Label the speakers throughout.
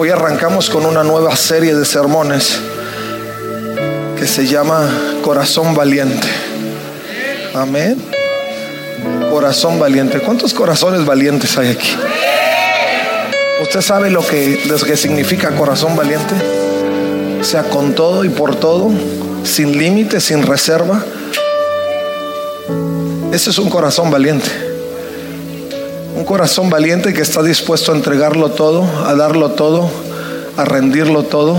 Speaker 1: Hoy arrancamos con una nueva serie de sermones que se llama Corazón Valiente. Amén. Corazón valiente. ¿Cuántos corazones valientes hay aquí? ¿Usted sabe lo que, significa corazón valiente? O sea, con todo y por todo, sin límite, sin reserva. Ese es un corazón valiente. Un corazón valiente que está dispuesto a entregarlo todo, a darlo todo, a rendirlo todo,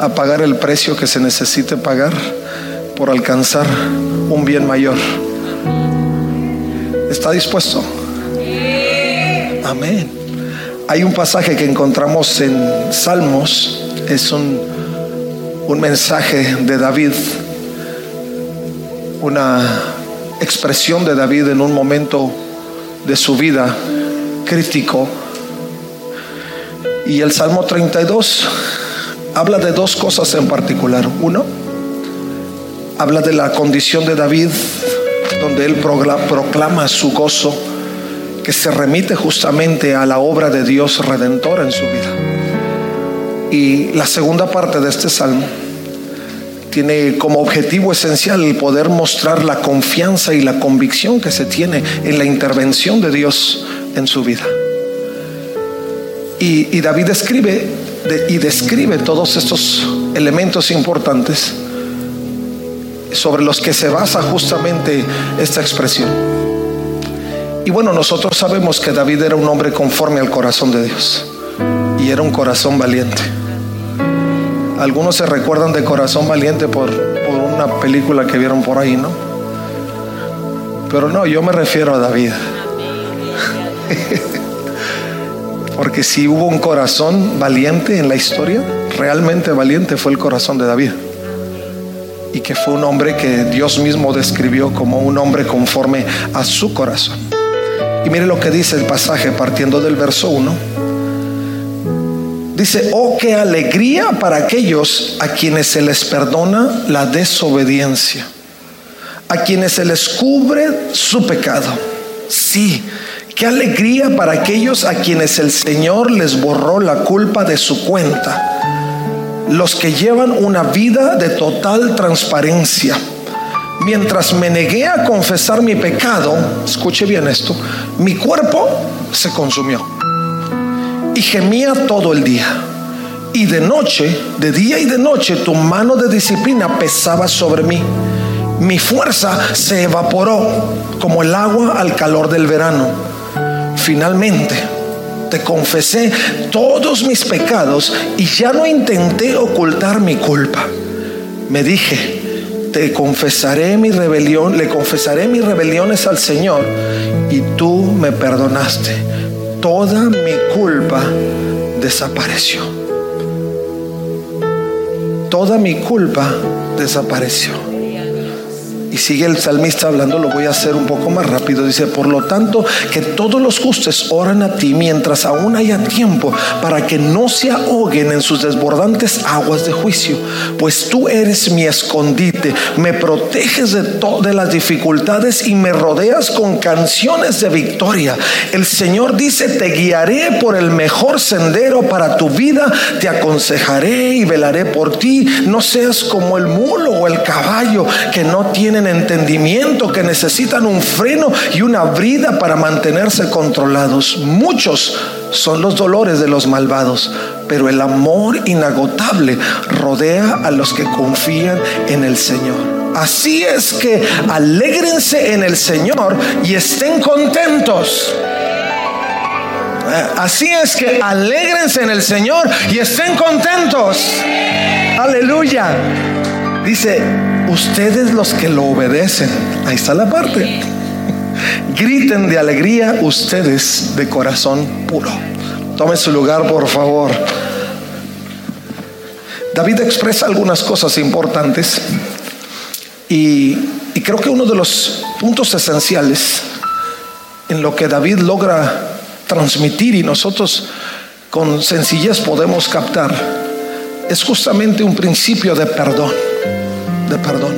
Speaker 1: a pagar el precio que se necesite pagar por alcanzar un bien mayor. ¿Está dispuesto? Amén. Hay un pasaje que encontramos en Salmos, es un, un mensaje de David, una expresión de David en un momento de su vida crítico. Y el Salmo 32 habla de dos cosas en particular. Uno, habla de la condición de David, donde él proclama su gozo, que se remite justamente a la obra de Dios redentora en su vida. Y la segunda parte de este salmo tiene como objetivo esencial el poder mostrar la confianza y la convicción que se tiene en la intervención de Dios en su vida. Y, David escribe y describe todos estos elementos importantes sobre los que se basa justamente esta expresión. Y bueno, nosotros sabemos que David era un hombre conforme al corazón de Dios y era un corazón valiente. Algunos se recuerdan de Corazón Valiente por, por una película que vieron por ahí, ¿no? Pero no, yo me refiero a David. Porque si hubo un corazón valiente en la historia, realmente valiente fue el corazón de David. Y que fue un hombre que Dios mismo describió como un hombre conforme a su corazón. Y mire lo que dice el pasaje partiendo del verso 1 Dice, oh, qué alegría para aquellos a quienes se les perdona la desobediencia, a quienes se les cubre su pecado. Sí, qué alegría para aquellos a quienes el Señor les borró la culpa de su cuenta, los que llevan una vida de total transparencia. Mientras me negué a confesar mi pecado, escuche bien esto, mi cuerpo se consumió y gemía todo el día. Y de noche, de día y de noche, tu mano de disciplina pesaba sobre mí. Mi fuerza se evaporó como el agua al calor del verano. Finalmente, te confesé todos mis pecados y ya no intenté ocultar mi culpa. Me dije, te confesaré mi rebelión, le confesaré mis rebeliones al Señor y tú me perdonaste toda mi culpa desapareció. Toda mi culpa desapareció. Y sigue el salmista hablando, lo voy a hacer un poco más rápido. Dice, por lo tanto, que todos los justos oran a ti mientras aún haya tiempo para que no se ahoguen en sus desbordantes aguas de juicio. Pues tú eres mi escondite, me proteges de, todas las dificultades y me rodeas con canciones de victoria. El Señor dice, te guiaré por el mejor sendero para tu vida, te aconsejaré y velaré por ti. No seas como el mulo o el caballo que no tienen entendimiento, que necesitan un freno y una brida para mantenerse controlados. Muchos son los dolores de los malvados, pero el amor inagotable rodea a los que confían en el Señor. Así es que alégrense en el Señor y estén contentos. Eh, así es que alégrense en el Señor y estén contentos. Aleluya. Dice, ustedes los que lo obedecen, ahí está la parte, griten de alegría ustedes de corazón puro. Tomen su lugar, por favor. David expresa algunas cosas importantes y, y creo que uno de los puntos esenciales en lo que David logra transmitir y nosotros con sencillez podemos captar es justamente un principio de perdón, de perdón.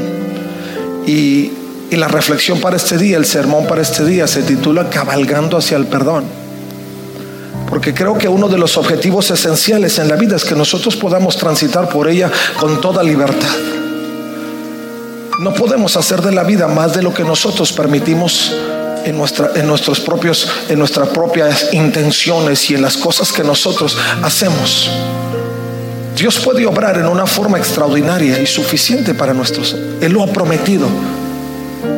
Speaker 1: Y, y la reflexión para este día, el sermón para este día se titula Cabalgando hacia el perdón. Porque creo que uno de los objetivos esenciales en la vida es que nosotros podamos transitar por ella con toda libertad. No podemos hacer de la vida más de lo que nosotros permitimos en, nuestra, en, nuestros propios, en nuestras propias intenciones y en las cosas que nosotros hacemos. Dios puede obrar en una forma extraordinaria y suficiente para nosotros. Él lo ha prometido.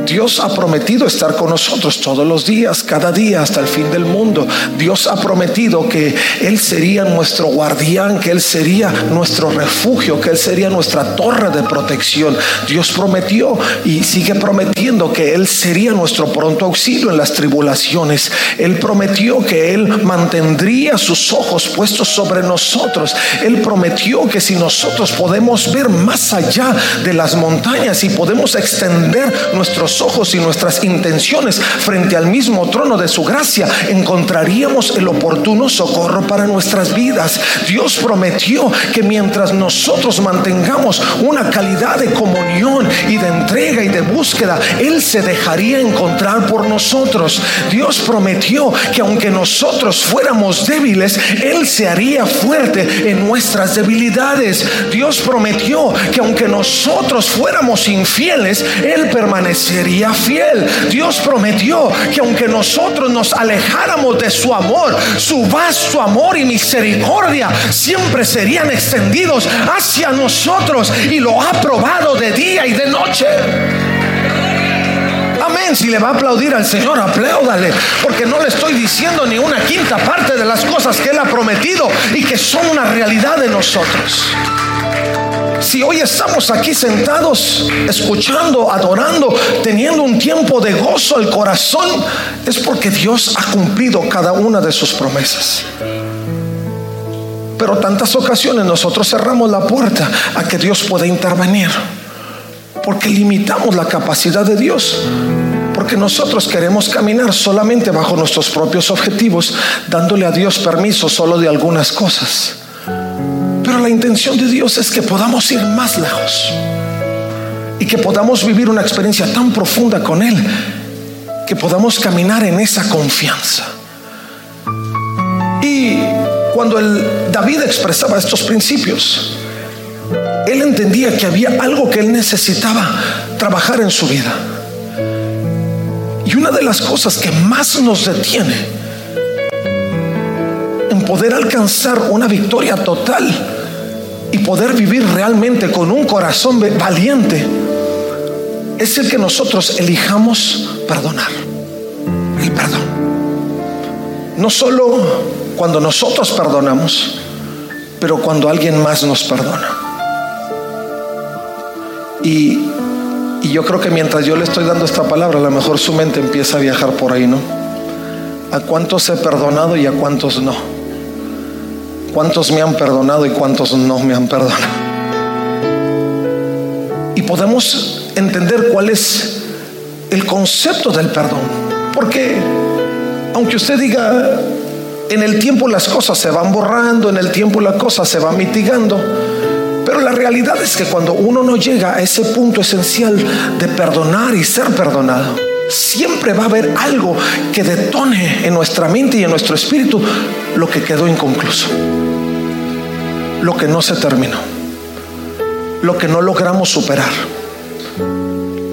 Speaker 1: Dios ha prometido estar con nosotros todos los días, cada día, hasta el fin del mundo. Dios ha prometido que Él sería nuestro guardián, que Él sería nuestro refugio, que Él sería nuestra torre de protección. Dios prometió y sigue prometiendo que Él sería nuestro pronto auxilio en las tribulaciones. Él prometió que Él mantendría sus ojos puestos sobre nosotros. Él prometió que si nosotros podemos ver más allá de las montañas y podemos extender nuestros ojos y nuestras intenciones frente al mismo trono de su gracia, encontraríamos el oportuno socorro para nuestras vidas. Dios prometió que mientras nosotros mantengamos una calidad de comunión y de entrega y de búsqueda, Él se dejaría encontrar por nosotros. Dios prometió que aunque nosotros fuéramos débiles, Él se haría fuerte en nuestras debilidades. Dios prometió que aunque nosotros fuéramos infieles, Él permanecería fiel. Dios prometió que aunque nosotros nos alejáramos de su amor, su vasto amor y misericordia siempre serían extendidos hacia nosotros y lo ha probado de día y de noche. Amén. Si le va a aplaudir al Señor, apláudale. Porque no le estoy diciendo ni una quinta parte de las cosas que Él ha prometido y que son una realidad de nosotros. Si hoy estamos aquí sentados, escuchando, adorando, teniendo un tiempo de gozo al corazón, es porque Dios ha cumplido cada una de sus promesas. Pero tantas ocasiones nosotros cerramos la puerta a que Dios pueda intervenir, porque limitamos la capacidad de Dios porque nosotros queremos caminar solamente bajo nuestros propios objetivos, dándole a Dios permiso solo de algunas cosas. La intención de Dios es que podamos ir más lejos y que podamos vivir una experiencia tan profunda con Él que podamos caminar en esa confianza. Y cuando David expresaba estos principios, él entendía que había algo que él necesitaba trabajar en su vida. Y una de las cosas que más nos detiene en poder alcanzar una victoria total y poder vivir realmente con un corazón valiente es el que nosotros elijamos perdonar. El perdón. No solo cuando nosotros perdonamos, pero cuando alguien más nos perdona. Y, y yo creo que mientras yo le estoy dando esta palabra, a lo mejor su mente empieza a viajar por ahí, ¿no? ¿A cuántos he perdonado y a cuántos no? Cuántos me han perdonado y cuántos no me han perdonado. Y podemos entender cuál es el concepto del perdón. Porque aunque usted diga, en el tiempo las cosas se van borrando, en el tiempo las cosas se van mitigando, pero la realidad es que cuando uno no llega a ese punto esencial de perdonar y ser perdonado, siempre va a haber algo que detone en nuestra mente y en nuestro espíritu lo que quedó inconcluso lo que no se terminó, lo que no logramos superar,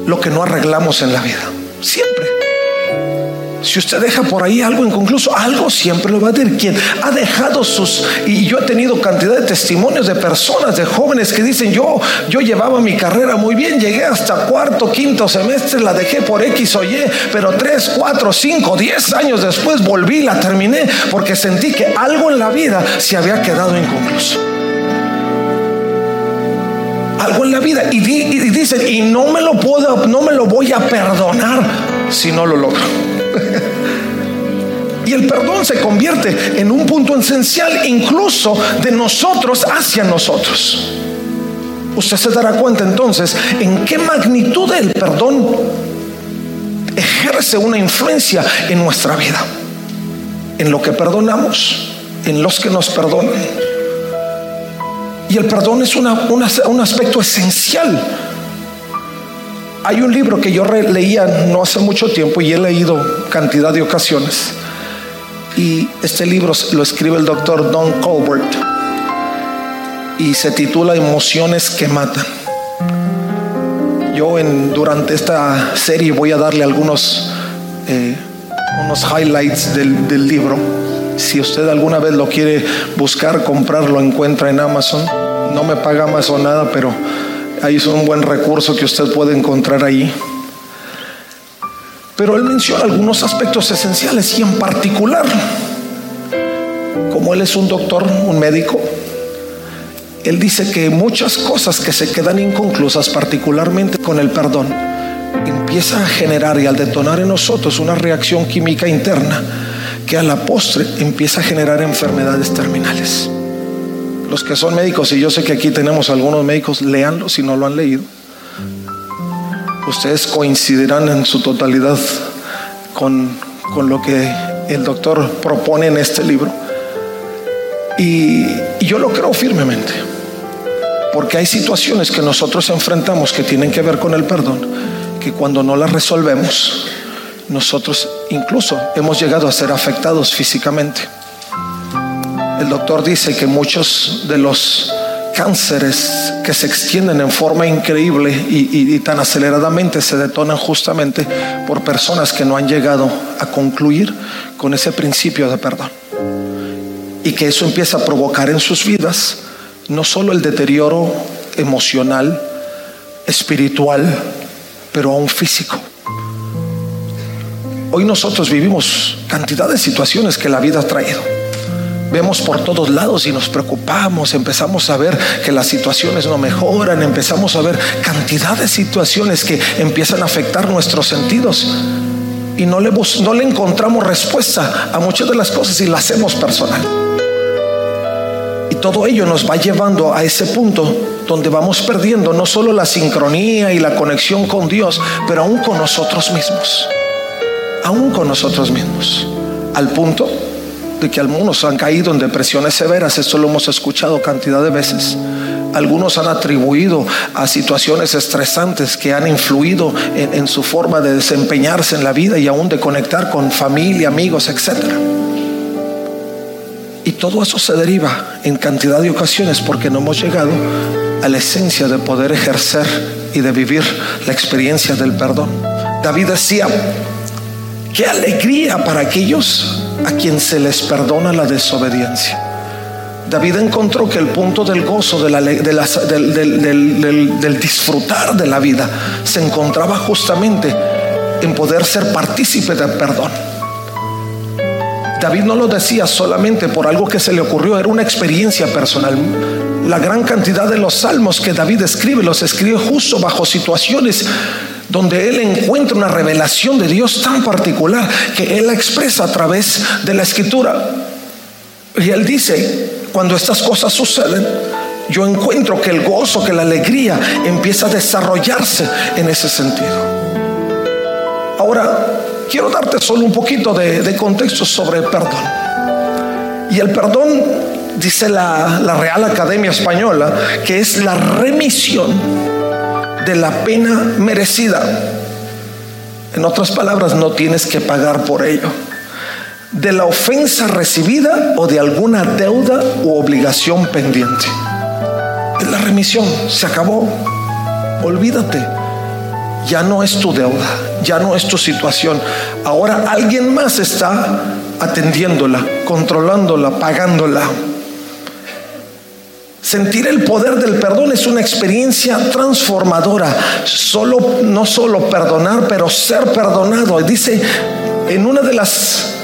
Speaker 1: lo que no arreglamos en la vida. Siempre. Si usted deja por ahí algo inconcluso, algo siempre lo va a decir. Quien ha dejado sus... Y yo he tenido cantidad de testimonios de personas, de jóvenes que dicen, yo, yo llevaba mi carrera muy bien, llegué hasta cuarto, quinto semestre, la dejé por X o Y, pero tres, cuatro, cinco, diez años después volví, la terminé, porque sentí que algo en la vida se había quedado inconcluso algo en la vida y, dicen, y no me lo puedo, no me lo voy a perdonar si no lo logro. y el perdón se convierte en un punto esencial incluso de nosotros hacia nosotros. usted se dará cuenta entonces en qué magnitud el perdón ejerce una influencia en nuestra vida, en lo que perdonamos, en los que nos perdonan. Y el perdón es un aspecto esencial. Hay un libro que yo leía no hace mucho tiempo y he leído cantidad de ocasiones. Y este libro lo escribe el doctor Don Colbert y se titula Emociones que matan. Yo en, durante esta serie voy a darle algunos eh, unos highlights del, del libro. Si usted alguna vez lo quiere buscar, comprar, lo encuentra en Amazon. No me paga Amazon nada, pero ahí es un buen recurso que usted puede encontrar ahí. Pero él menciona algunos aspectos esenciales y en particular, como él es un doctor, un médico, él dice que muchas cosas que se quedan inconclusas, particularmente con el perdón, empieza a generar y al detonar en nosotros una reacción química interna que a la postre empieza a generar enfermedades terminales. Los que son médicos, y yo sé que aquí tenemos algunos médicos, leanlo si no lo han leído. Ustedes coincidirán en su totalidad con, con lo que el doctor propone en este libro. Y, y yo lo creo firmemente. Porque hay situaciones que nosotros enfrentamos que tienen que ver con el perdón, que cuando no las resolvemos, nosotros incluso hemos llegado a ser afectados físicamente. El doctor dice que muchos de los cánceres que se extienden en forma increíble y, tan aceleradamente se detonan justamente por personas que no han llegado a concluir con ese principio de perdón. Y que eso empieza a provocar en sus vidas no solo el deterioro emocional, espiritual, pero aún físico. Hoy nosotros vivimos cantidad de situaciones que la vida ha traído. Vemos por todos lados y nos preocupamos, empezamos a ver que las situaciones no mejoran, empezamos a ver cantidad de situaciones que empiezan a afectar nuestros sentidos y no le, encontramos respuesta a muchas de las cosas y las hacemos personal todo ello nos va llevando a ese punto donde vamos perdiendo no solo la sincronía y la conexión con Dios, pero aún con nosotros mismos. Aún con nosotros mismos. Al punto de que algunos han caído en depresiones severas, esto lo hemos escuchado cantidad de veces. Algunos han atribuido a situaciones estresantes que han influido en, su forma de desempeñarse en la vida y aún de conectar con familia, amigos, etcétera. Y todo eso se deriva en cantidad de ocasiones porque no hemos llegado a la esencia de poder ejercer y de vivir la experiencia del perdón. David decía, qué alegría para aquellos a quien se les perdona la desobediencia. David encontró que el punto del gozo, de del, del disfrutar de la vida, se encontraba justamente en poder ser partícipe del perdón. David no lo decía solamente por algo que se le ocurrió, era una experiencia personal. La gran cantidad de los salmos que David escribe los escribe justo bajo situaciones donde él encuentra una revelación de Dios tan particular que él la expresa a través de la escritura. Y él dice, cuando estas cosas suceden, yo encuentro que el gozo, que la alegría empieza a desarrollarse en ese sentido. Ahora, quiero darte solo un poquito de, contexto sobre el perdón. Y el perdón, dice la, Real Academia Española, que es la remisión de la pena merecida. En otras palabras, no tienes que pagar por ello. De la ofensa recibida o de alguna deuda u obligación pendiente. Es la remisión, se acabó. Olvídate ya no es tu deuda, ya no es tu situación. Ahora alguien más está atendiéndola, controlándola, pagándola. Sentir el poder del perdón es una experiencia transformadora. Solo, no solo perdonar, pero ser perdonado. Dice en una de las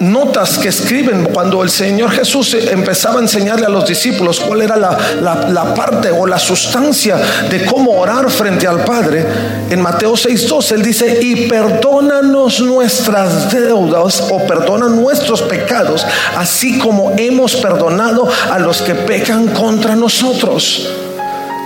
Speaker 1: notas que escriben cuando el Señor Jesús empezaba a enseñarle a los discípulos cuál era la, parte o la sustancia de cómo orar frente al Padre. En Mateo 6.2 Él dice, y perdónanos nuestras deudas o perdona nuestros pecados, así como hemos perdonado a los que pecan contra nosotros.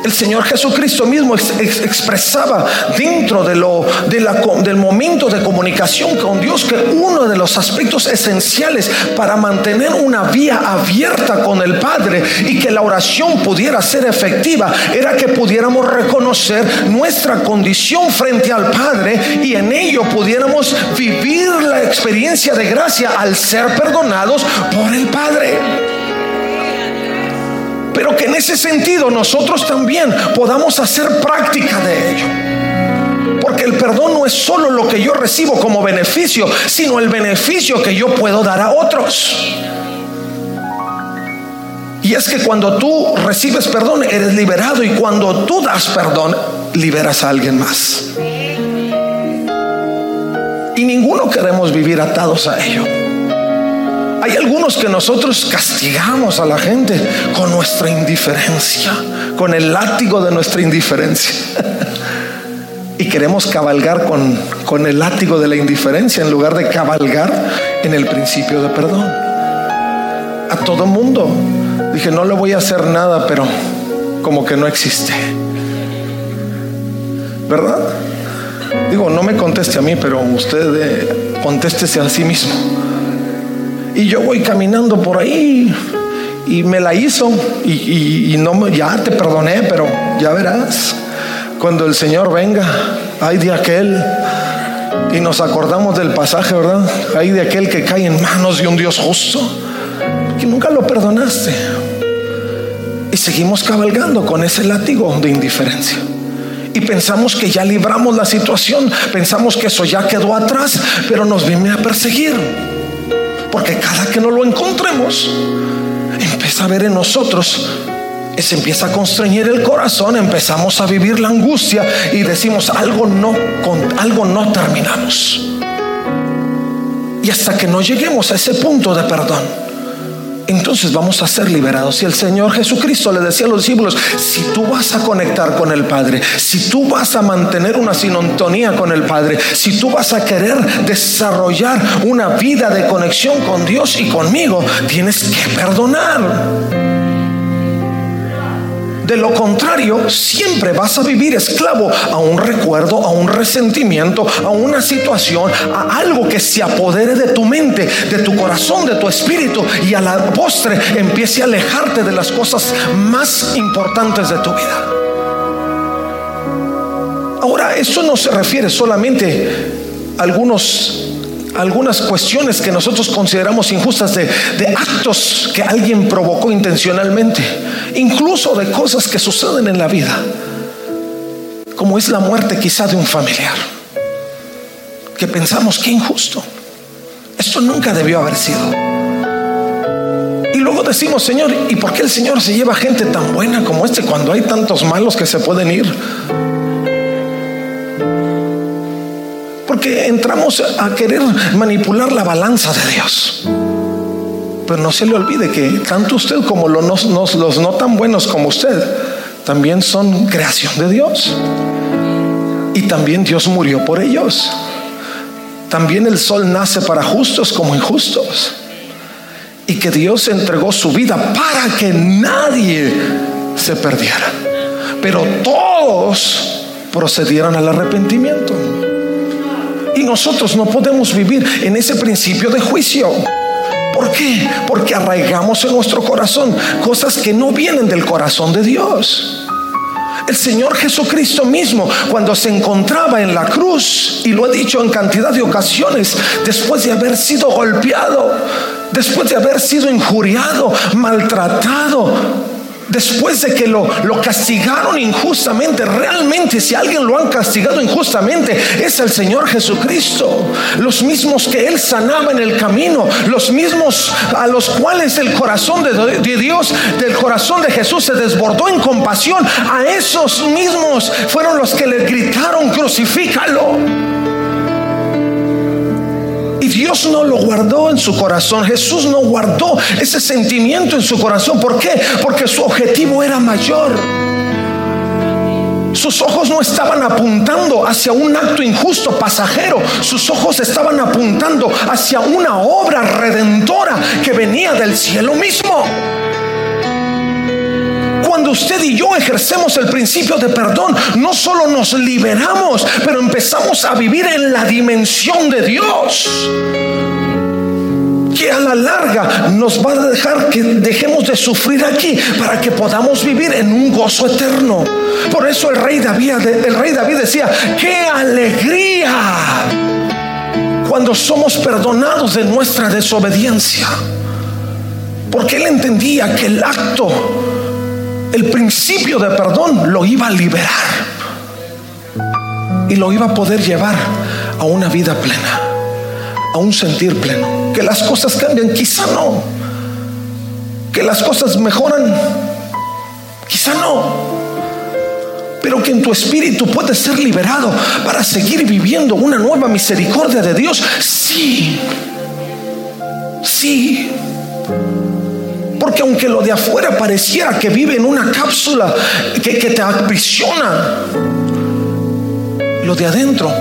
Speaker 1: El Señor Jesucristo mismo expresaba dentro de lo, de la, del momento de comunicación con Dios que uno de los aspectos esenciales para mantener una vía abierta con el Padre y que la oración pudiera ser efectiva era que pudiéramos reconocer nuestra condición frente al Padre y en ello pudiéramos vivir la experiencia de gracia al ser perdonados por el Padre. Pero que en ese sentido nosotros también podamos hacer práctica de ello. Porque el perdón no es solo lo que yo recibo como beneficio, sino el beneficio que yo puedo dar a otros. Y es que cuando tú recibes perdón, eres liberado y cuando tú das perdón, liberas a alguien más. Y ninguno queremos vivir atados a ello. Hay algunos que nosotros castigamos a la gente con nuestra indiferencia, con el látigo de nuestra indiferencia. y queremos cabalgar con, con el látigo de la indiferencia en lugar de cabalgar en el principio de perdón. A todo mundo. Dije, no le voy a hacer nada, pero como que no existe. ¿Verdad? Digo, no me conteste a mí, pero usted eh, contéstese a sí mismo. Y yo voy caminando por ahí y me la hizo y, no ya te perdoné, pero ya verás, cuando el Señor venga, hay de aquel, y nos acordamos del pasaje, ¿verdad? Hay de aquel que cae en manos de un Dios justo, que nunca lo perdonaste. Y seguimos cabalgando con ese látigo de indiferencia. Y pensamos que ya libramos la situación, pensamos que eso ya quedó atrás, pero nos viene a perseguir. Porque cada que no lo encontremos, empieza a ver en nosotros se empieza a constreñir el corazón, empezamos a vivir la angustia y decimos algo no con algo no terminamos. Y hasta que no lleguemos a ese punto de perdón, entonces vamos a ser liberados. Y el Señor Jesucristo le decía a los discípulos, si tú vas a conectar con el Padre, si tú vas a mantener una sinontonía con el Padre, si tú vas a querer desarrollar una vida de conexión con Dios y conmigo, tienes que perdonar. De lo contrario, siempre vas a vivir esclavo a un recuerdo, a un resentimiento, a una situación, a algo que se apodere de tu mente, de tu corazón, de tu espíritu y a la postre empiece a alejarte de las cosas más importantes de tu vida. Ahora, eso no se refiere solamente a algunos algunas cuestiones que nosotros consideramos injustas de, actos que alguien provocó intencionalmente, incluso de cosas que suceden en la vida, como es la muerte quizá de un familiar, que pensamos que injusto. Esto nunca debió haber sido. Y luego decimos, Señor, ¿y por qué el Señor se lleva gente tan buena como este cuando hay tantos malos que se pueden ir? Porque entramos a querer manipular la balanza de Dios. Pero no se le olvide que tanto usted como los, los no tan buenos como usted también son creación de Dios. Y también Dios murió por ellos. También el sol nace para justos como injustos. Y que Dios entregó su vida para que nadie se perdiera. Pero todos procedieran al arrepentimiento. Nosotros no podemos vivir en ese principio de juicio. ¿Por qué? Porque arraigamos en nuestro corazón cosas que no vienen del corazón de Dios. El Señor Jesucristo mismo, cuando se encontraba en la cruz, y lo he dicho en cantidad de ocasiones, después de haber sido golpeado, después de haber sido injuriado, maltratado, después de que lo, castigaron injustamente, realmente si alguien lo han castigado injustamente es el Señor Jesucristo. Los mismos que Él sanaba en el camino, los mismos a los cuales el corazón de, de Dios, del corazón de Jesús se desbordó en compasión, a esos mismos fueron los que le gritaron, crucifícalo. Dios no lo guardó en su corazón. Jesús no guardó ese sentimiento en su corazón. ¿Por qué? Porque su objetivo era mayor. Sus ojos no estaban apuntando hacia un acto injusto, pasajero. Sus ojos estaban apuntando hacia una obra redentora que venía del cielo mismo. Cuando usted y yo ejercemos el principio de perdón, no solo nos liberamos, pero empezamos a vivir en la dimensión de Dios que a la larga nos va a dejar que dejemos de sufrir aquí para que podamos vivir en un gozo eterno. Por eso el rey David, el rey David decía, qué alegría cuando somos perdonados de nuestra desobediencia. Porque él entendía que el acto, el principio de perdón lo iba a liberar y lo iba a poder llevar a una vida plena, a un sentir pleno. Que las cosas cambian, quizá no. Que las cosas mejoran, quizá no. Pero que en tu espíritu puedes ser liberado para seguir viviendo una nueva misericordia de Dios. Sí, sí. Porque aunque lo de afuera pareciera que vive en una cápsula que, te aprisiona, lo de adentro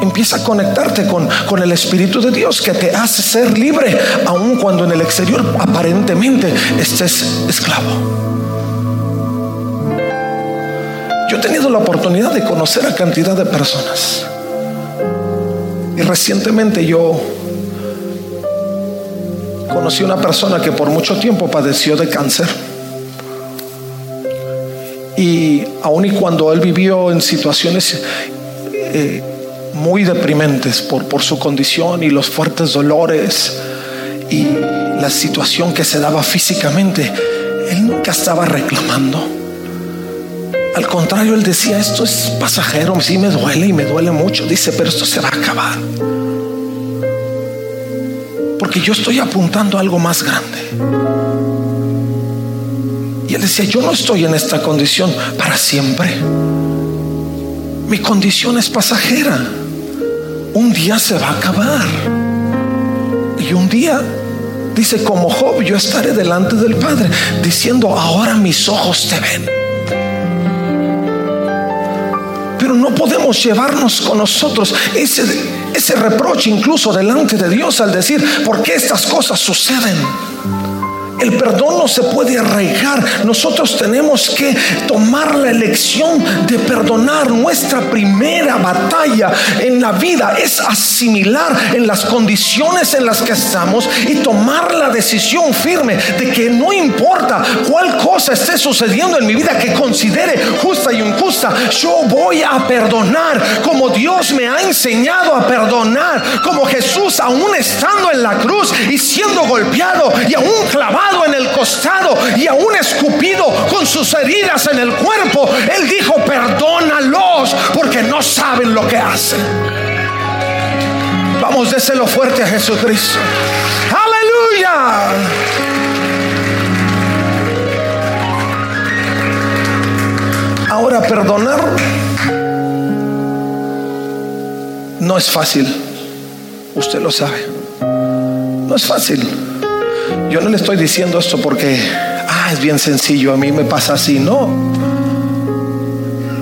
Speaker 1: empieza a conectarte con, con, el Espíritu de Dios que te hace ser libre, aun cuando en el exterior aparentemente estés esclavo. Yo he tenido la oportunidad de conocer a cantidad de personas. Y recientemente yo conocí una persona que por mucho tiempo padeció de cáncer. Y aun y cuando él vivió en situaciones eh, muy deprimentes por, por su condición y los fuertes dolores y la situación que se daba físicamente, él nunca estaba reclamando. Al contrario, él decía, esto es pasajero, sí me duele y me duele mucho. Dice, pero esto se va a acabar. Porque yo estoy apuntando a algo más grande. Y él decía, yo no estoy en esta condición para siempre. Mi condición es pasajera. Un día se va a acabar. Y un día, dice, como Job, yo estaré delante del Padre, diciendo, ahora mis ojos te ven. Pero no podemos llevarnos con nosotros ese, ese reproche incluso delante de Dios al decir, ¿por qué estas cosas suceden? El perdón no se puede arraigar. Nosotros tenemos que tomar la elección de perdonar. Nuestra primera batalla en la vida es asimilar en las condiciones en las que estamos y tomar la decisión firme de que no importa cuál cosa esté sucediendo en mi vida que considere justa y injusta, yo voy a perdonar como Dios me ha enseñado a perdonar, como Jesús aún estando en la cruz y siendo golpeado y aún clavado en el costado y aún escupido con sus heridas en el cuerpo, Él dijo, perdónalos porque no saben lo que hacen. Vamos, déselo fuerte a Jesucristo. Aleluya. Ahora, perdonar no es fácil. Usted lo sabe. No es fácil. Yo no le estoy diciendo esto porque, ah, es bien sencillo, a mí me pasa así, no.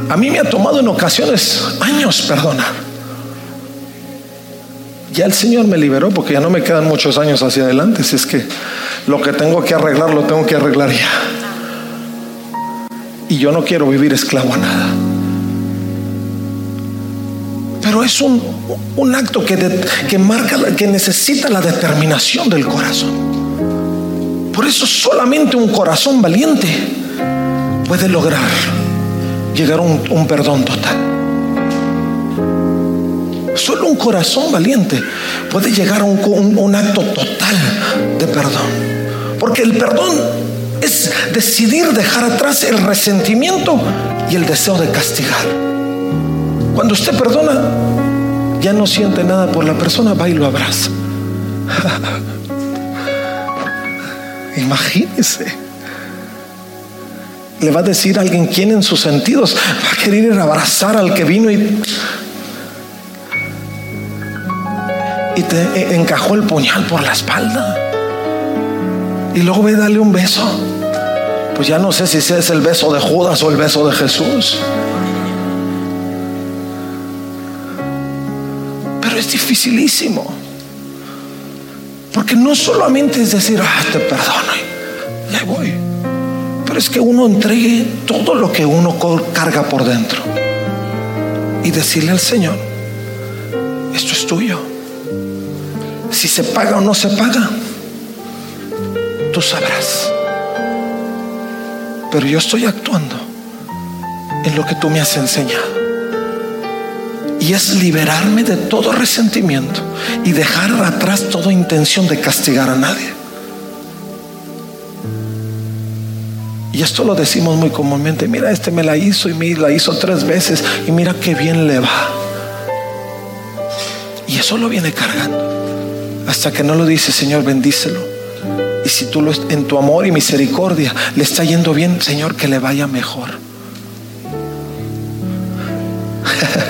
Speaker 1: A mí me ha tomado en ocasiones años perdonar. Ya el Señor me liberó porque ya no me quedan muchos años hacia adelante. Si es que lo que tengo que arreglar, lo tengo que arreglar ya. Y yo no quiero vivir esclavo a nada. Es un, un acto que, que marca, que necesita la determinación del corazón. Por eso solamente un corazón valiente puede lograr llegar a un, perdón total. Solo un corazón valiente puede llegar a un, un acto total de perdón. Porque el perdón es decidir dejar atrás el resentimiento y el deseo de castigar. Cuando usted perdona, ya no siente nada por la persona, va y lo abraza. Imagínese. Le va a decir alguien quién en sus sentidos va a querer abrazar al que vino y, y te encajó el puñal por la espalda. Y luego ve darle un beso. Pues ya no sé si es el beso de Judas o el beso de Jesús. Es dificilísimo. Porque no solamente es decir, ah, te perdono, ya voy. Pero es que uno entregue todo lo que uno carga por dentro y decirle al Señor, esto es tuyo. Si se paga o no se paga, tú sabrás. Pero yo estoy actuando en lo que tú me has enseñado. Y es liberarme de todo resentimiento y dejar atrás toda intención de castigar a nadie. Y esto lo decimos muy comúnmente. Mira, este me la hizo y me la hizo tres veces y mira qué bien le va. Y eso lo viene cargando. Hasta que no lo dice, Señor, bendícelo. Y si tú lo, en tu amor y misericordia le está yendo bien, Señor, que le vaya mejor.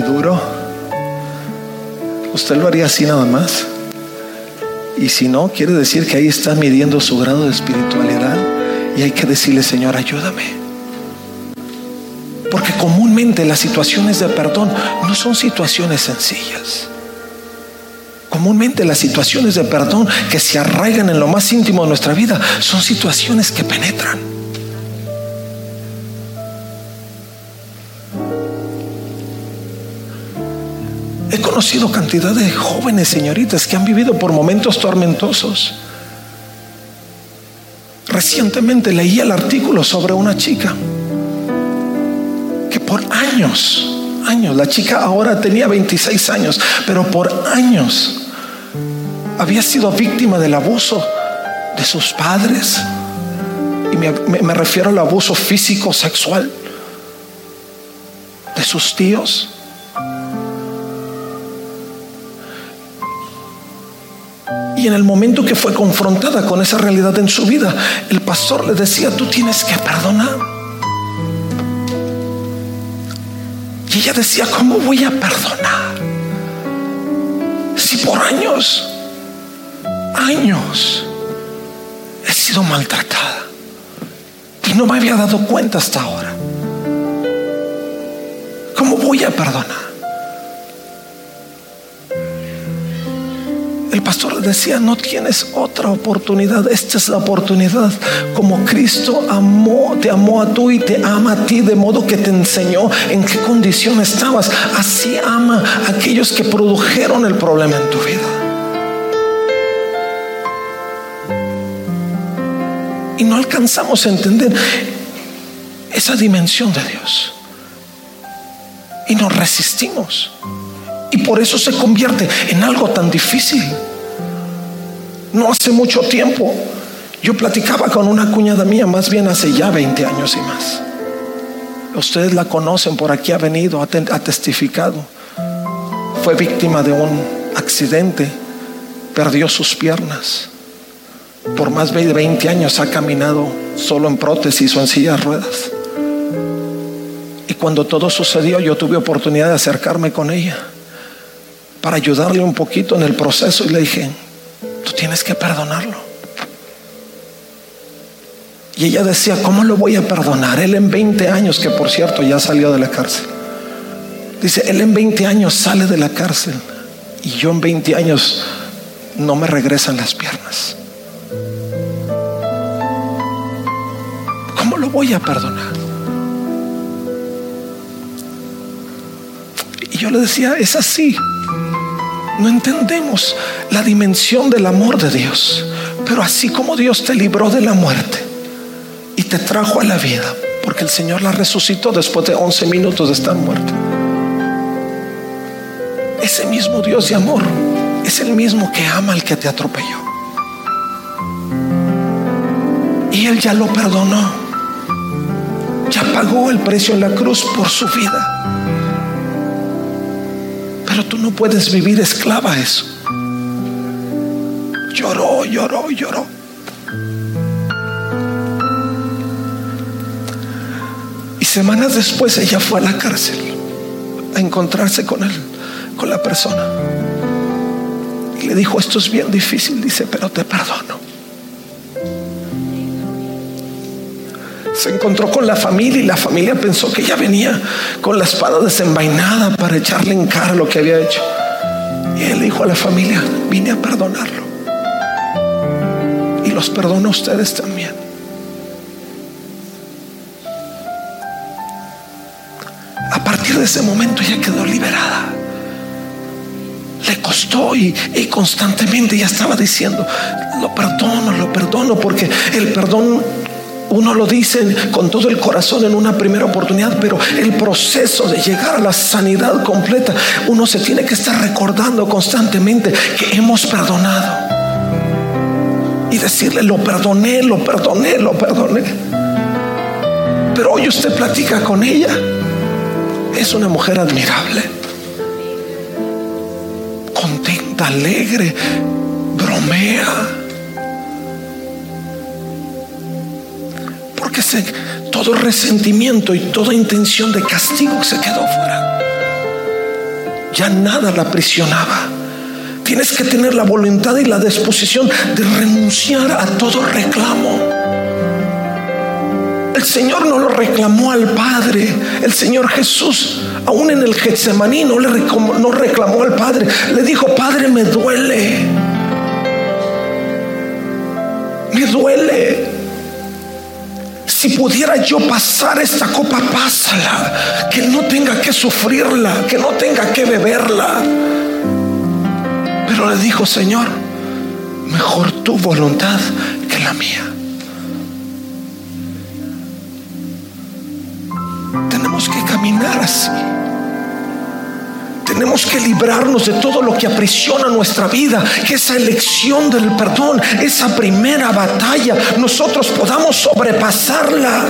Speaker 1: duro. Usted lo haría así nada más. Y si no, quiere decir que ahí está midiendo su grado de espiritualidad. Y hay que decirle, Señor, ayúdame. Porque comúnmente las situaciones de perdón no son situaciones sencillas. Comúnmente las situaciones de perdón que se arraigan en lo más íntimo de nuestra vida son situaciones que penetran. Conocido cantidad de jóvenes señoritas que han vivido por momentos tormentosos Recientemente leí el artículo sobre una chica que por años, años, la chica ahora tenía 26 años, pero por años había sido víctima del abuso de sus padres. Y me, me refiero al abuso físico, sexual, de sus tíos. Y en el momento que fue confrontada con esa realidad en su vida, el pastor le decía, tú tienes que perdonar. Y ella decía, ¿cómo voy a perdonar? Si por años, años, he sido maltratada y no me había dado cuenta hasta ahora. ¿Cómo voy a perdonar? El pastor decía, no tienes otra oportunidad, esta es la oportunidad. Como Cristo amó, te amó a tú y te ama a ti, de modo que te enseñó en qué condición estabas. Así ama a aquellos que produjeron el problema en tu vida. Y no alcanzamos a entender esa dimensión de Dios. Y nos resistimos. Y por eso se convierte en algo tan difícil. No hace mucho tiempo yo platicaba con una cuñada mía, más bien hace ya 20 años y más. Ustedes la conocen, por aquí ha venido, ha testificado. Fue víctima de un accidente, perdió sus piernas. Por más de 20 años ha caminado solo en prótesis o en sillas ruedas. Y cuando todo sucedió, yo tuve oportunidad de acercarme con ella para ayudarle un poquito en el proceso y le dije, tú tienes que perdonarlo. Y ella decía, ¿cómo lo voy a perdonar? Él en 20 años, que por cierto ya salió de la cárcel. Dice, él en 20 años sale de la cárcel y yo en 20 años no me regresan las piernas. ¿Cómo lo voy a perdonar? Y yo le decía, es así. No entendemos la dimensión del amor de Dios. Pero así como Dios te libró de la muerte y te trajo a la vida, porque el Señor la resucitó después de 11 minutos de estar muerta. Ese mismo Dios de amor es el mismo que ama al que te atropelló. Y Él ya lo perdonó. Ya pagó el precio en la cruz por su vida. Pero tú no puedes vivir esclava a eso. Lloró, lloró, lloró. Y semanas después ella fue a la cárcel a encontrarse con él, con la persona. Y le dijo, esto es bien difícil, dice, pero te perdono. se encontró con la familia y la familia pensó que ella venía con la espada desenvainada para echarle en cara lo que había hecho. Y él dijo a la familia, vine a perdonarlo. Y los perdono a ustedes también. A partir de ese momento ella quedó liberada. Le costó y, y constantemente ya estaba diciendo, lo perdono, lo perdono, porque el perdón uno lo dice con todo el corazón en una primera oportunidad, pero el proceso de llegar a la sanidad completa, uno se tiene que estar recordando constantemente que hemos perdonado. Y decirle, lo perdoné, lo perdoné, lo perdoné. Pero hoy usted platica con ella. Es una mujer admirable. Contenta, alegre, bromea Todo resentimiento y toda intención de castigo se quedó fuera. Ya nada la aprisionaba. Tienes que tener la voluntad y la disposición de renunciar a todo reclamo. El Señor no lo reclamó al Padre. El Señor Jesús, aún en el Getsemaní, no, le reclamó, no reclamó al Padre. Le dijo, Padre, me duele. Me duele. Si pudiera yo pasar esta copa, pásala. Que no tenga que sufrirla, que no tenga que beberla. Pero le dijo, Señor, mejor tu voluntad que la mía. Tenemos que caminar así. Tenemos que librarnos de todo lo que aprisiona nuestra vida, que esa elección del perdón, esa primera batalla, nosotros podamos sobrepasarla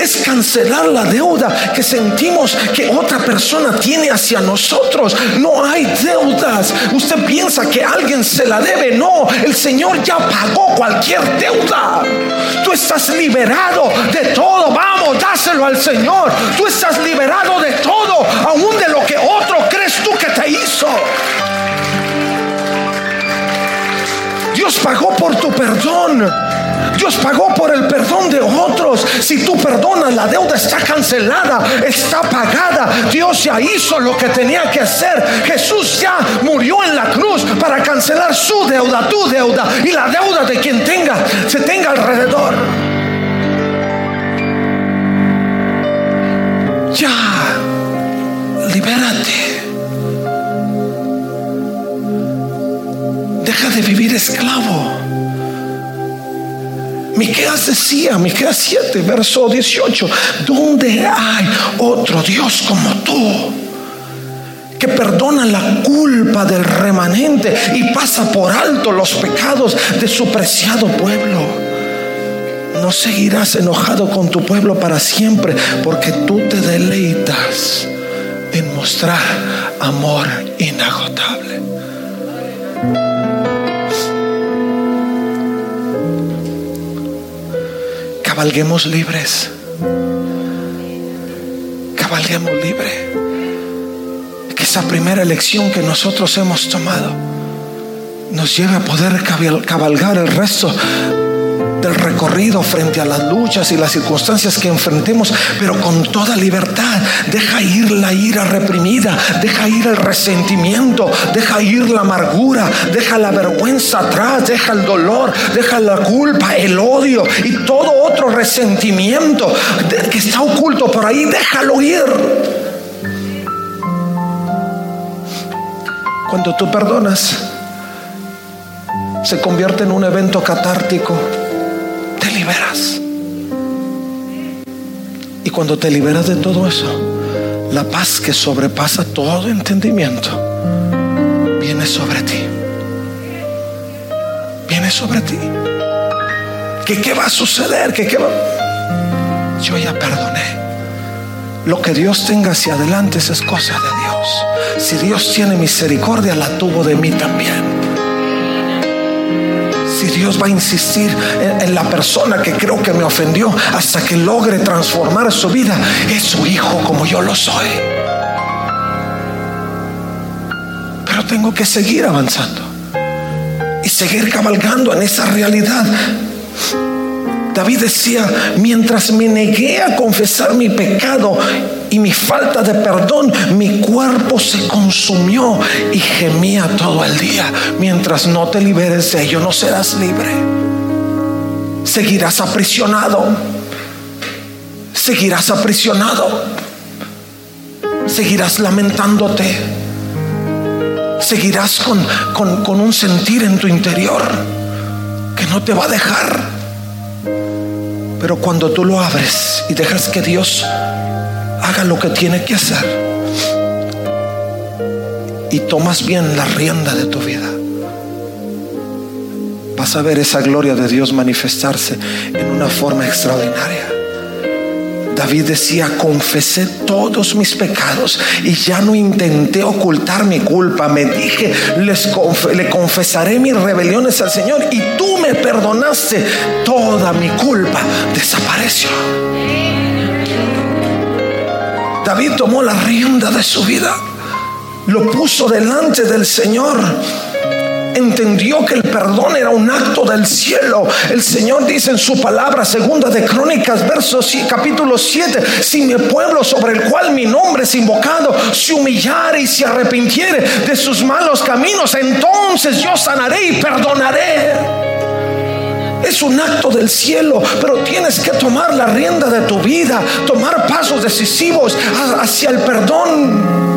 Speaker 1: es cancelar la deuda que sentimos que otra persona tiene hacia nosotros. No hay deudas. Usted piensa que alguien se la debe. No, el Señor ya pagó cualquier deuda. Tú estás liberado de todo. Vamos, dáselo al Señor. Tú estás liberado de todo, aún Dios pagó por tu perdón. Dios pagó por el perdón de otros. Si tú perdonas, la deuda está cancelada, está pagada. Dios ya hizo lo que tenía que hacer. Jesús ya murió en la cruz para cancelar su deuda, tu deuda y la deuda de quien tenga, se tenga alrededor. Ya, libérate. De vivir esclavo. Miqueas decía, Miqueas 7, verso 18, ¿dónde hay otro Dios como tú? que perdona la culpa del remanente y pasa por alto los pecados de su preciado pueblo. No seguirás enojado con tu pueblo para siempre, porque tú te deleitas en mostrar amor inagotable. Cabalguemos libres. Cabalguemos libre. Que esa primera elección que nosotros hemos tomado nos lleve a poder cabalgar el resto del recorrido frente a las luchas y las circunstancias que enfrentemos, pero con toda libertad. Deja ir la ira reprimida, deja ir el resentimiento, deja ir la amargura, deja la vergüenza atrás, deja el dolor, deja la culpa, el odio y todo otro resentimiento que está oculto por ahí, déjalo ir. Cuando tú perdonas, se convierte en un evento catártico liberas. Y cuando te liberas de todo eso, la paz que sobrepasa todo entendimiento viene sobre ti. Viene sobre ti. ¿Que qué va a suceder? ¿Que qué va? Yo ya perdoné. Lo que Dios tenga hacia adelante es cosa de Dios. Si Dios tiene misericordia, la tuvo de mí también si Dios va a insistir en, la persona que creo que me ofendió hasta que logre transformar su vida, es su hijo como yo lo soy. Pero tengo que seguir avanzando y seguir cabalgando en esa realidad. David decía, mientras me negué a confesar mi pecado y mi falta de perdón, mi cuerpo se consumió y gemía todo el día. Mientras no te liberes de ello, no serás libre. Seguirás aprisionado. Seguirás aprisionado. seguirás lamentándote, seguirás con, con, con un sentir en tu interior que no te va a dejar. Pero cuando tú lo abres y dejas que Dios haga lo que tiene que hacer y tomas bien la rienda de tu vida, vas a ver esa gloria de Dios manifestarse en una forma extraordinaria. David decía, confesé todos mis pecados y ya no intenté ocultar mi culpa. Me dije, les le confesaré mis rebeliones al Señor y tú me perdonaste. Toda mi culpa desapareció. David tomó la rienda de su vida, lo puso delante del Señor entendió que el perdón era un acto del cielo. El Señor dice en su palabra, segunda de Crónicas, versos capítulo 7, si mi pueblo sobre el cual mi nombre es invocado se humillare y se arrepintiere de sus malos caminos, entonces yo sanaré y perdonaré. Es un acto del cielo, pero tienes que tomar la rienda de tu vida, tomar pasos decisivos hacia el perdón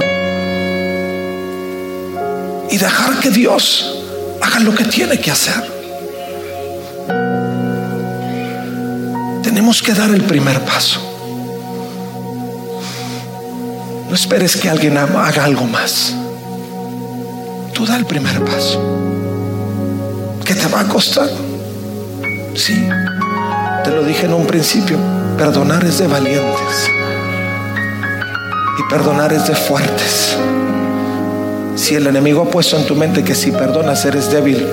Speaker 1: y dejar que Dios haga lo que tiene que hacer. Tenemos que dar el primer paso. No esperes que alguien haga algo más. Tú da el primer paso. ¿Qué te va a costar? Sí, te lo dije en un principio. Perdonar es de valientes. Y perdonar es de fuertes. Si el enemigo ha puesto en tu mente que si perdonas eres débil,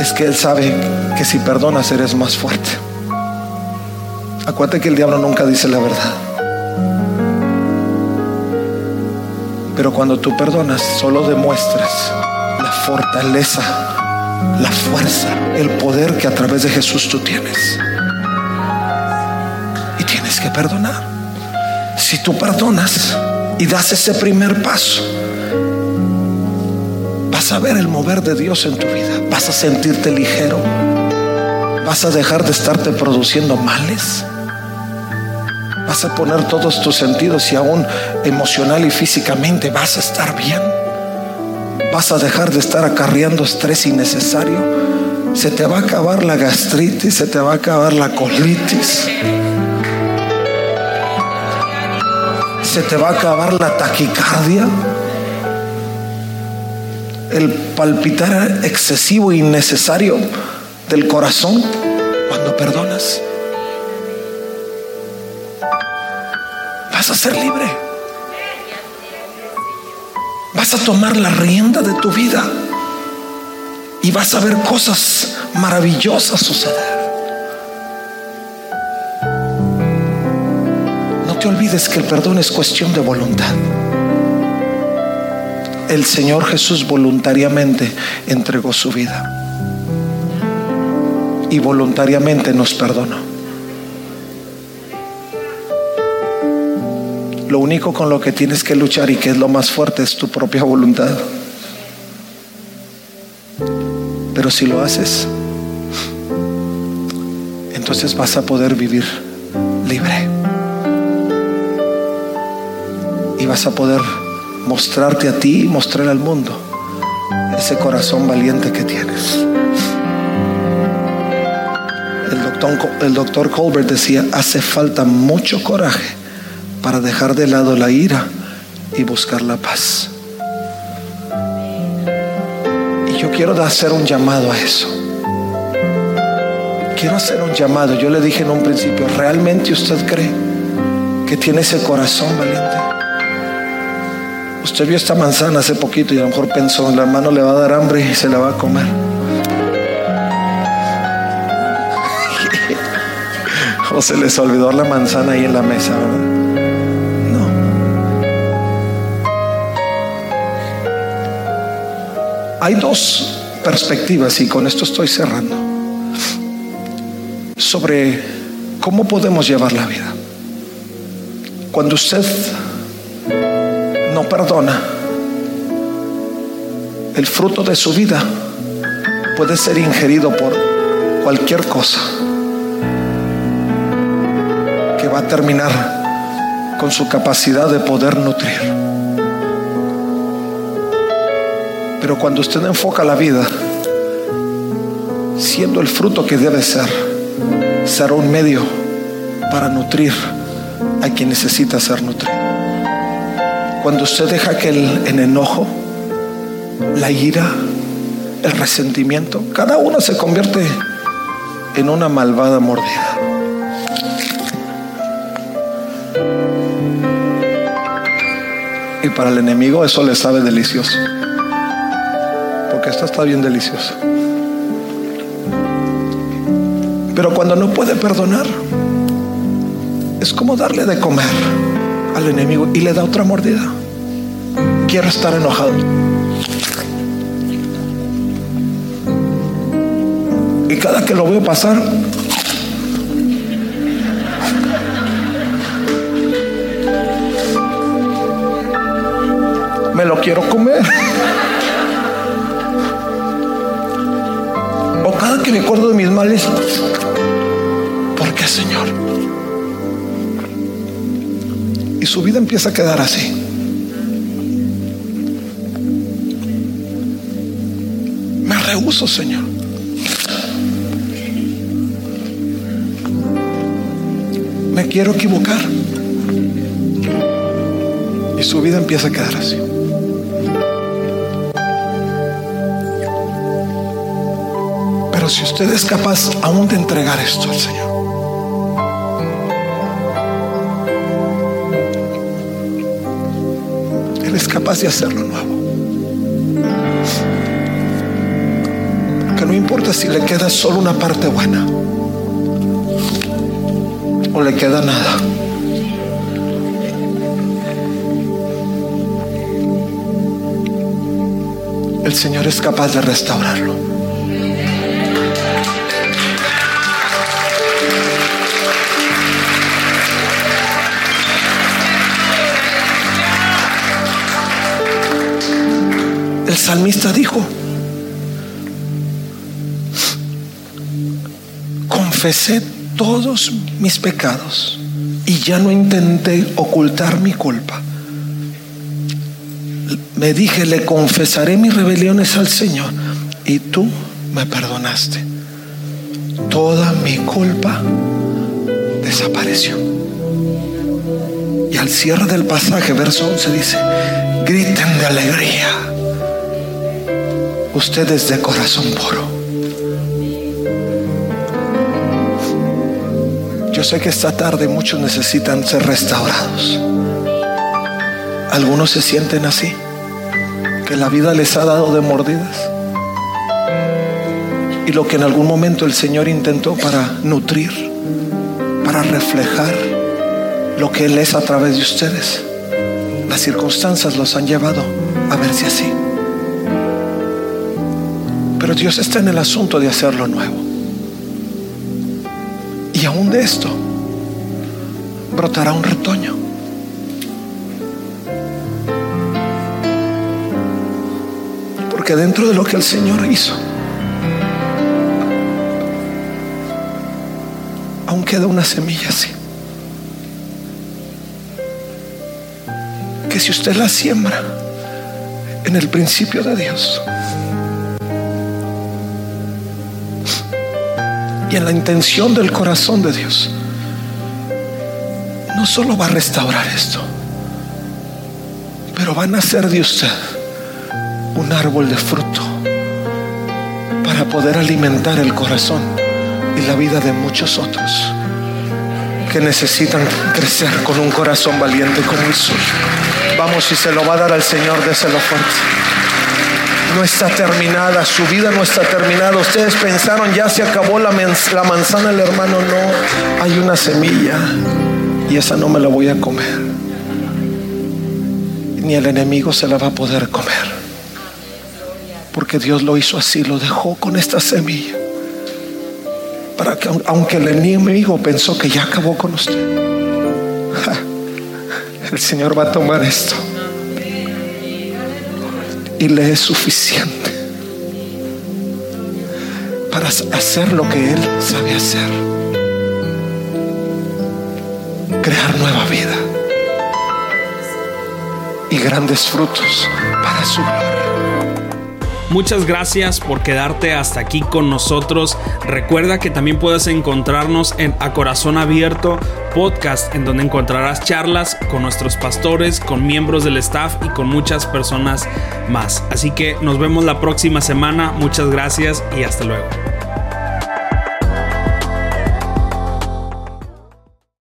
Speaker 1: es que él sabe que si perdonas eres más fuerte. Acuérdate que el diablo nunca dice la verdad. Pero cuando tú perdonas, solo demuestras la fortaleza, la fuerza, el poder que a través de Jesús tú tienes. Y tienes que perdonar. Si tú perdonas y das ese primer paso, vas a ver el mover de Dios en tu vida. Vas a sentirte ligero. Vas a dejar de estarte produciendo males. Vas a poner todos tus sentidos y aún emocional y físicamente vas a estar bien. Vas a dejar de estar acarreando estrés innecesario. Se te va a acabar la gastritis, se te va a acabar la colitis. Se te va a acabar la taquicardia el palpitar excesivo e innecesario del corazón cuando perdonas. Vas a ser libre. A tomar la rienda de tu vida y vas a ver cosas maravillosas suceder. No te olvides que el perdón es cuestión de voluntad el Señor Jesús voluntariamente entregó su vida y voluntariamente nos perdonó. Lo único con lo que tienes que luchar y que es lo más fuerte es tu propia voluntad. Pero si lo haces, entonces vas a poder vivir libre. Y vas a poder mostrarte a ti y mostrar al mundo ese corazón valiente que tienes. El doctor, Colbert decía, hace falta mucho coraje para dejar de lado la ira y buscar la paz. Y yo quiero hacer un llamado a eso. Quiero hacer un llamado. Yo le dije en un principio, ¿realmente usted cree que tiene ese corazón valiente? Usted vio esta manzana hace poquito y a lo mejor pensó, la hermano le va a dar hambre y se la va a comer. o se les olvidó la manzana ahí en la mesa, ¿verdad? Hay dos perspectivas y con esto estoy cerrando sobre cómo podemos llevar la vida. Cuando usted no perdona, el fruto de su vida puede ser ingerido por cualquier cosa que va a terminar con su capacidad de poder nutrir. Pero cuando usted enfoca la vida, siendo el fruto que debe ser, será un medio para nutrir a quien necesita ser nutrido. Cuando usted deja que el, enojo, la ira, el resentimiento, cada uno se convierte en una malvada mordida. Y para el enemigo eso le sabe delicioso. Está bien delicioso. Pero cuando no puede perdonar, es como darle de comer al enemigo y le da otra mordida. Quiero estar enojado. Y cada que lo veo pasar, me lo quiero comer. Me acuerdo de mis males, ¿por qué, Señor? Y su vida empieza a quedar así. Me rehuso, Señor. Me quiero equivocar. Y su vida empieza a quedar así. Pero si usted es capaz aún de entregar esto al Señor, Él es capaz de hacerlo nuevo. Porque no importa si le queda solo una parte buena o le queda nada. El Señor es capaz de restaurarlo. El salmista dijo, confesé todos mis pecados y ya no intenté ocultar mi culpa. Me dije, le confesaré mis rebeliones al Señor y tú me perdonaste. Toda mi culpa desapareció. Y al cierre del pasaje, verso 11 dice, griten de alegría ustedes de corazón puro. Yo sé que esta tarde muchos necesitan ser restaurados. Algunos se sienten así, que la vida les ha dado de mordidas. Y lo que en algún momento el Señor intentó para nutrir, para reflejar lo que Él es a través de ustedes, las circunstancias los han llevado a verse así. Pero Dios está en el asunto de hacerlo nuevo. Y aún de esto brotará un retoño. Porque dentro de lo que el Señor hizo, aún queda una semilla así. Que si usted la siembra en el principio de Dios, y en la intención del corazón de Dios, no solo va a restaurar esto, pero va a nacer de usted un árbol de fruto para poder alimentar el corazón y la vida de muchos otros que necesitan crecer con un corazón valiente como el suyo. Vamos, si se lo va a dar al Señor, déselo fuerte no está terminada, su vida no está terminada. Ustedes pensaron, ya se acabó la, manzana, el hermano, no, hay una semilla y esa no me la voy a comer. Ni el enemigo se la va a poder comer. Porque Dios lo hizo así, lo dejó con esta semilla. Para que aunque el enemigo pensó que ya acabó con usted, el Señor va a tomar esto y le es suficiente para hacer lo que Él sabe hacer. Crear nueva vida. grandes frutos para su gloria.
Speaker 2: Muchas gracias por quedarte hasta aquí con nosotros. Recuerda que también puedes encontrarnos en A Corazón Abierto podcast en donde encontrarás charlas con nuestros pastores, con miembros del staff y con muchas personas más. Así que nos vemos la próxima semana. Muchas gracias y hasta luego.